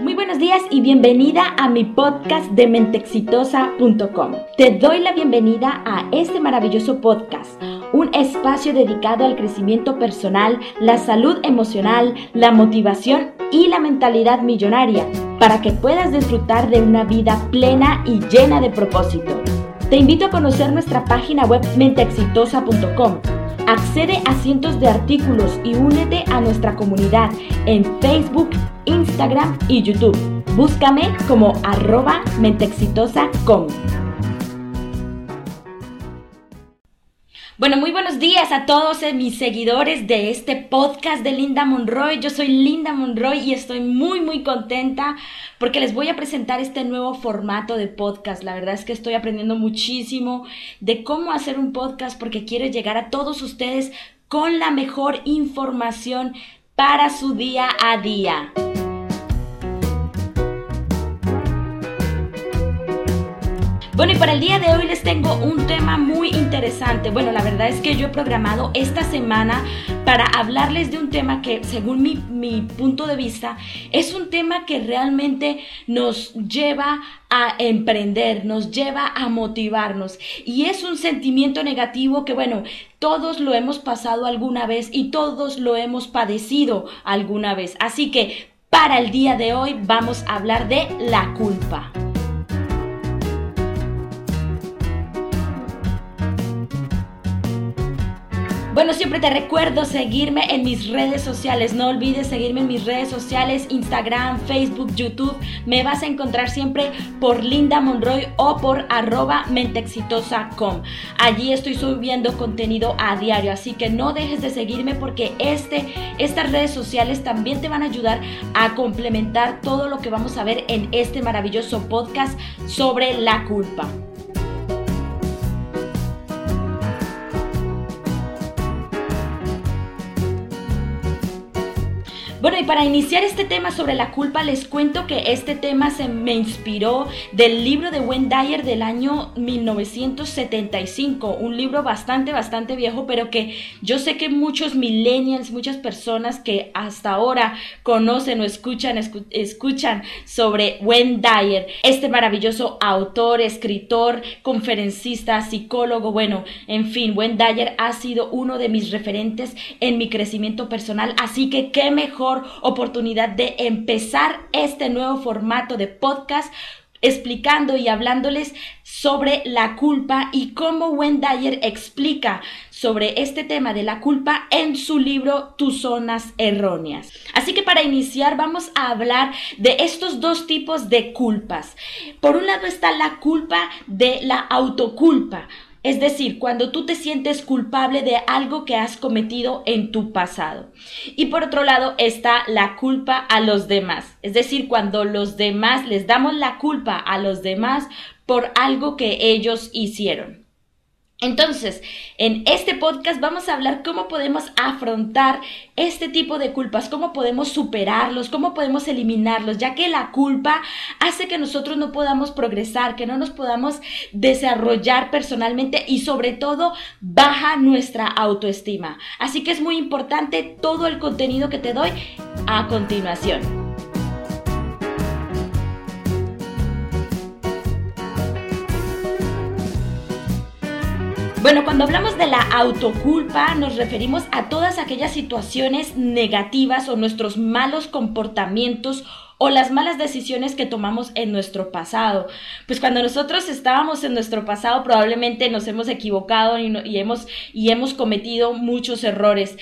Muy buenos días y bienvenida a mi podcast de mentexitosa.com. Te doy la bienvenida a este maravilloso podcast, un espacio dedicado al crecimiento personal, la salud emocional, la motivación y la mentalidad millonaria, para que puedas disfrutar de una vida plena y llena de propósito. Te invito a conocer nuestra página web mentexitosa.com Accede a cientos de artículos y únete a nuestra comunidad en Facebook, Instagram y YouTube. Búscame como arroba. Bueno, muy buenos días a todos eh, mis seguidores de este podcast de Linda Monroy. Yo soy Linda Monroy y estoy muy, muy contenta porque les voy a presentar este nuevo formato de podcast. La verdad es que estoy aprendiendo muchísimo de cómo hacer un podcast porque quiero llegar a todos ustedes con la mejor información para su día a día. Bueno, y para el día de hoy les tengo un tema muy interesante. Bueno, la verdad es que yo he programado esta semana para hablarles de un tema que, según mi, punto de vista, es un tema que realmente nos lleva a emprender, nos lleva a motivarnos. Y es un sentimiento negativo que, bueno, todos lo hemos pasado alguna vez y todos lo hemos padecido alguna vez. Así que para el día de hoy vamos a hablar de la culpa. Bueno, siempre te recuerdo seguirme en mis redes sociales. No olvides seguirme en mis redes sociales, Instagram, Facebook, YouTube. Me vas a encontrar siempre por Linda Monroy o por arroba mentexitosa.com. Allí estoy subiendo contenido a diario, así que no dejes de seguirme porque este, estas redes sociales también te van a ayudar a complementar todo lo que vamos a ver en este maravilloso podcast sobre la culpa. Bueno, y para iniciar este tema sobre la culpa, les cuento que este tema se me inspiró del libro de Wendy Dyer del año 1975, un libro bastante, bastante viejo, pero que yo sé que muchos millennials, muchas personas que hasta ahora conocen o escuchan, escuchan sobre Wendy Dyer, este maravilloso autor, escritor, conferencista, psicólogo, bueno, en fin, Wendy Dyer ha sido uno de mis referentes en mi crecimiento personal, así que qué mejor oportunidad de empezar este nuevo formato de podcast explicando y hablándoles sobre la culpa y cómo Wendy Dyer explica sobre este tema de la culpa en su libro Tus zonas erróneas. Así que para iniciar vamos a hablar de estos dos tipos de culpas. Por un lado está la culpa de la autoculpa. Es decir, cuando tú te sientes culpable de algo que has cometido en tu pasado. Y por otro lado está la culpa a los demás. Es decir, cuando los demás les damos la culpa a los demás por algo que ellos hicieron. Entonces, en este podcast vamos a hablar cómo podemos afrontar este tipo de culpas, cómo podemos superarlos, cómo podemos eliminarlos, ya que la culpa hace que nosotros no podamos progresar, que no nos podamos desarrollar personalmente y sobre todo baja nuestra autoestima. Así que es muy importante todo el contenido que te doy a continuación. Bueno, cuando hablamos de la autoculpa nos referimos a todas aquellas situaciones negativas o nuestros malos comportamientos o las malas decisiones que tomamos en nuestro pasado. Pues cuando nosotros estábamos en nuestro pasado probablemente nos hemos equivocado y, hemos, y hemos cometido muchos errores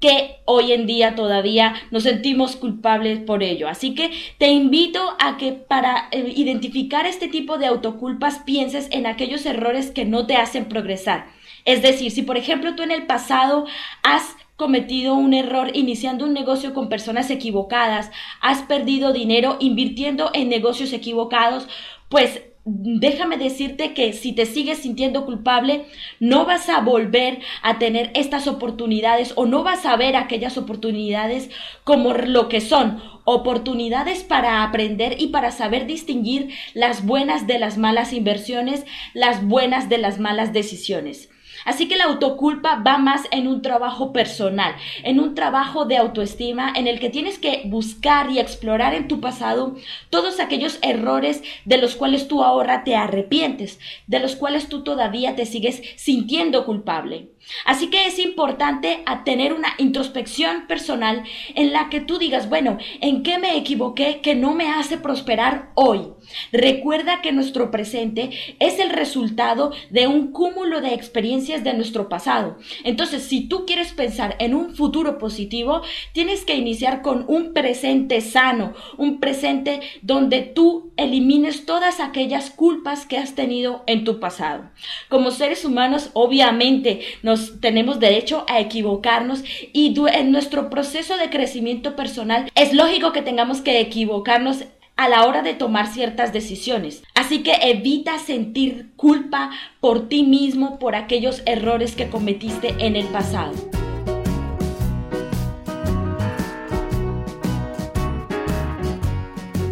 que hoy en día todavía nos sentimos culpables por ello. Así que te invito a que para eh, identificar este tipo de autoculpas pienses en aquellos errores que no te hacen progresar. Es decir, si por ejemplo tú en el pasado has cometido un error iniciando un negocio con personas equivocadas, has perdido dinero invirtiendo en negocios equivocados, pues déjame decirte que si te sigues sintiendo culpable, no vas a volver a tener estas oportunidades o no vas a ver aquellas oportunidades como lo que son, oportunidades para aprender y para saber distinguir las buenas de las malas inversiones, las buenas de las malas decisiones. Así que la autoculpa va más en un trabajo personal, en un trabajo de autoestima en el que tienes que buscar y explorar en tu pasado todos aquellos errores de los cuales tú ahora te arrepientes, de los cuales tú todavía te sigues sintiendo culpable. Así que es importante tener una introspección personal en la que tú digas, bueno, ¿en qué me equivoqué que no me hace prosperar hoy? Recuerda que nuestro presente es el resultado de un cúmulo de experiencias de nuestro pasado. Entonces, si tú quieres pensar en un futuro positivo, tienes que iniciar con un presente sano, un presente donde tú elimines todas aquellas culpas que has tenido en tu pasado. Como seres humanos, obviamente, nos tenemos derecho a equivocarnos y en nuestro proceso de crecimiento personal es lógico que tengamos que equivocarnos a la hora de tomar ciertas decisiones. Así que evita sentir culpa por ti mismo por aquellos errores que cometiste en el pasado.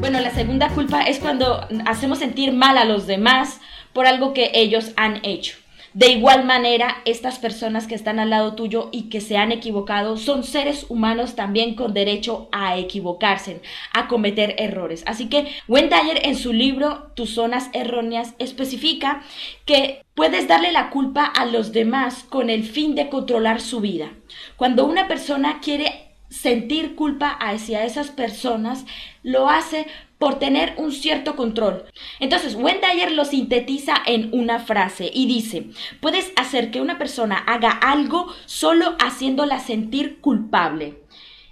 Bueno, la segunda culpa es cuando hacemos sentir mal a los demás por algo que ellos han hecho. De igual manera, estas personas que están al lado tuyo y que se han equivocado son seres humanos también con derecho a equivocarse, a cometer errores. Así que Wendayer en su libro Tus zonas erróneas especifica que puedes darle la culpa a los demás con el fin de controlar su vida. Cuando una persona quiere sentir culpa hacia esas personas, lo hace por tener un cierto control. Entonces, Wendayer lo sintetiza en una frase y dice, puedes hacer que una persona haga algo solo haciéndola sentir culpable.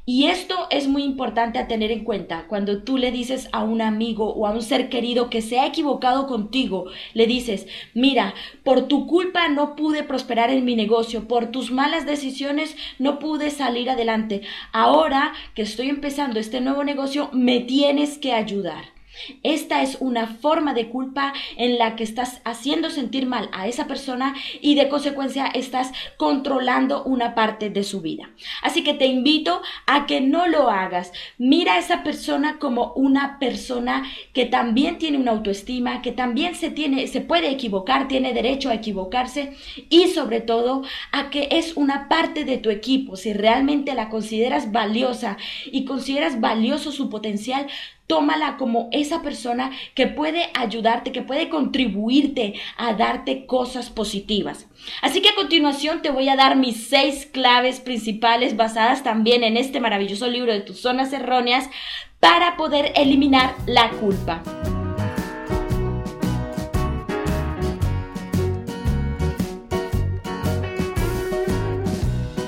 Y esto es muy importante a tener en cuenta cuando tú le dices a un amigo o a un ser querido que se ha equivocado contigo, le dices, mira, por tu culpa no pude prosperar en mi negocio, por tus malas decisiones no pude salir adelante. Ahora que estoy empezando este nuevo negocio, me tienes que ayudar. Esta es una forma de culpa en la que estás haciendo sentir mal a esa persona y de consecuencia estás controlando una parte de su vida. Así que te invito a que no lo hagas. Mira a esa persona como una persona que también tiene una autoestima, que también se tiene se puede equivocar, tiene derecho a equivocarse y sobre todo a que es una parte de tu equipo. Si realmente la consideras valiosa y consideras valioso su potencial, tómala como esa persona que puede ayudarte, que puede contribuirte a darte cosas positivas. Así que a continuación te voy a dar mis seis claves principales basadas también en este maravilloso libro de tus zonas erróneas para poder eliminar la culpa.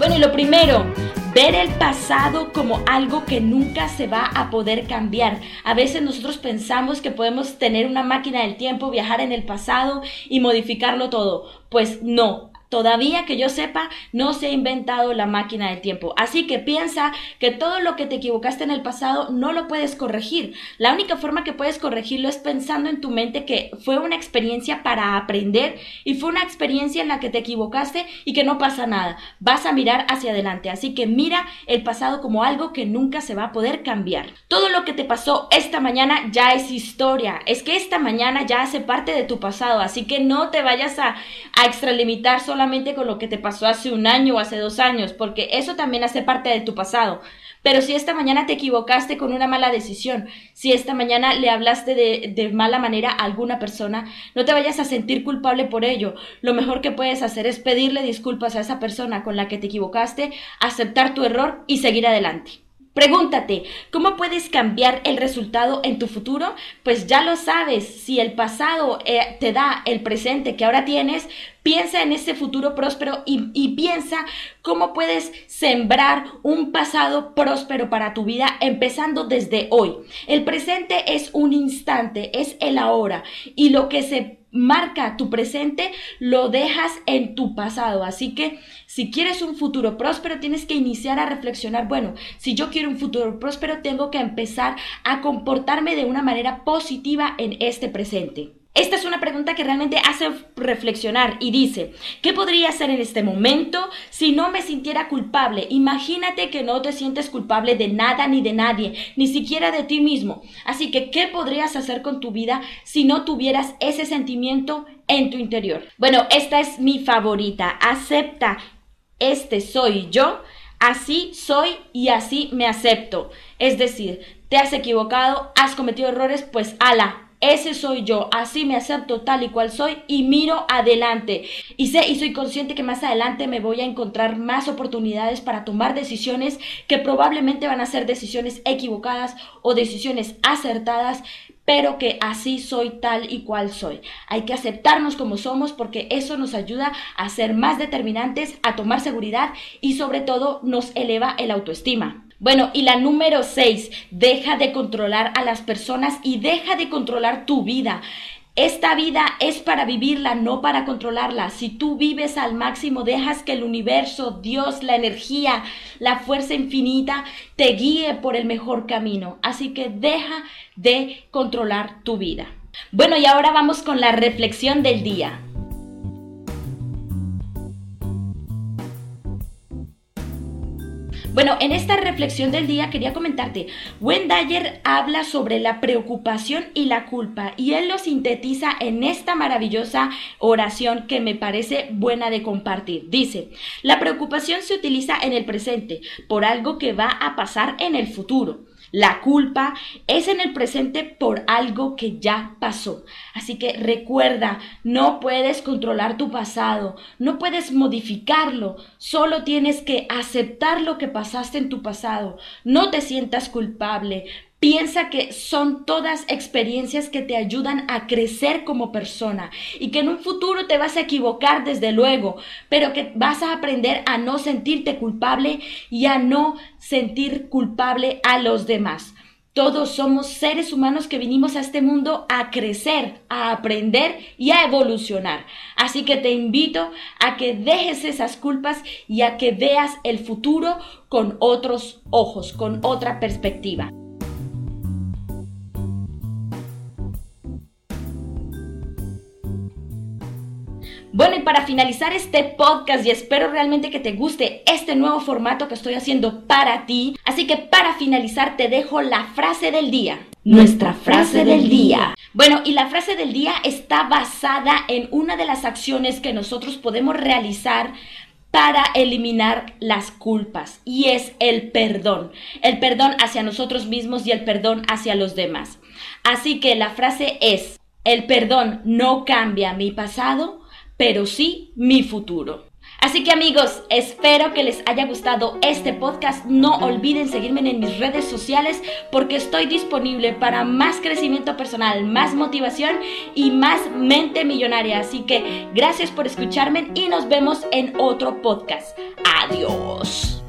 Bueno, y lo primero, Ver el pasado como algo que nunca se va a poder cambiar. A veces nosotros pensamos que podemos tener una máquina del tiempo, viajar en el pasado y modificarlo todo. Pues no, Todavía que yo sepa, no se ha inventado la máquina del tiempo. Así que piensa que todo lo que te equivocaste en el pasado no lo puedes corregir. La única forma que puedes corregirlo es pensando en tu mente que fue una experiencia para aprender y fue una experiencia en la que te equivocaste y que no pasa nada. Vas a mirar hacia adelante. Así que mira el pasado como algo que nunca se va a poder cambiar. Todo lo que te pasó esta mañana ya es historia. Es que esta mañana ya hace parte de tu pasado. Así que no te vayas a, a extralimitar solamente con lo que te pasó hace un año o hace dos años, porque eso también hace parte de tu pasado. Pero si esta mañana te equivocaste con una mala decisión, si esta mañana le hablaste de, de, mala manera a alguna persona, no te vayas a sentir culpable por ello. Lo mejor que puedes hacer es pedirle disculpas a esa persona con la que te equivocaste, aceptar tu error y seguir adelante. Pregúntate, ¿cómo puedes cambiar el resultado en tu futuro? Pues ya lo sabes, si el pasado eh, te da el presente que ahora tienes, piensa en ese futuro próspero y, y, piensa cómo puedes sembrar un pasado próspero para tu vida empezando desde hoy. El presente es un instante, es el ahora y lo que se marca tu presente, lo dejas en tu pasado. Así que si quieres un futuro próspero, tienes que iniciar a reflexionar, bueno, si yo quiero un futuro próspero, tengo que empezar a comportarme de una manera positiva en este presente. Esta es una pregunta que realmente hace reflexionar y dice, ¿qué podría hacer en este momento si no me sintiera culpable? Imagínate que no te sientes culpable de nada ni de nadie, ni siquiera de ti mismo. Así que, ¿qué podrías hacer con tu vida si no tuvieras ese sentimiento en tu interior? Bueno, esta es mi favorita. Acepta, este soy yo, así soy y así me acepto. Es decir, te has equivocado, has cometido errores, pues ala, ese soy yo, así me acepto tal y cual soy y miro adelante. Y sé y soy consciente que más adelante me voy a encontrar más oportunidades para tomar decisiones que probablemente van a ser decisiones equivocadas o decisiones acertadas, pero que así soy tal y cual soy. Hay que aceptarnos como somos porque eso nos ayuda a ser más determinantes, a tomar seguridad y sobre todo nos eleva el autoestima. Bueno, y la número 6, deja de controlar a las personas y deja de controlar tu vida. Esta vida es para vivirla, no para controlarla. Si tú vives al máximo, dejas que el universo, Dios, la energía, la fuerza infinita te guíe por el mejor camino. Así que deja de controlar tu vida. Bueno, y ahora vamos con la reflexión del día. Bueno, en esta reflexión del día quería comentarte, Wendayer habla sobre la preocupación y la culpa y él lo sintetiza en esta maravillosa oración que me parece buena de compartir. Dice, la preocupación se utiliza en el presente por algo que va a pasar en el futuro. La culpa es en el presente por algo que ya pasó. Así que recuerda, no puedes controlar tu pasado, no puedes modificarlo, solo tienes que aceptar lo que pasaste en tu pasado. No te sientas culpable, Piensa que son todas experiencias que te ayudan a crecer como persona y que en un futuro te vas a equivocar desde luego, pero que vas a aprender a no sentirte culpable y a no sentir culpable a los demás. Todos somos seres humanos que vinimos a este mundo a crecer, a aprender y a evolucionar. Así que te invito a que dejes esas culpas y a que veas el futuro con otros ojos, con otra perspectiva. Bueno, y para finalizar este podcast, y espero realmente que te guste este nuevo formato que estoy haciendo para ti, así que para finalizar te dejo la frase del día. Nuestra frase del día. Bueno, y la frase del día está basada en una de las acciones que nosotros podemos realizar para eliminar las culpas y es el perdón. El perdón hacia nosotros mismos y el perdón hacia los demás. Así que la frase es, el perdón no cambia mi pasado, pero sí mi futuro. Así que amigos, espero que les haya gustado este podcast. No olviden seguirme en mis redes sociales porque estoy disponible para más crecimiento personal, más motivación y más mente millonaria. Así que gracias por escucharme y nos vemos en otro podcast. Adiós.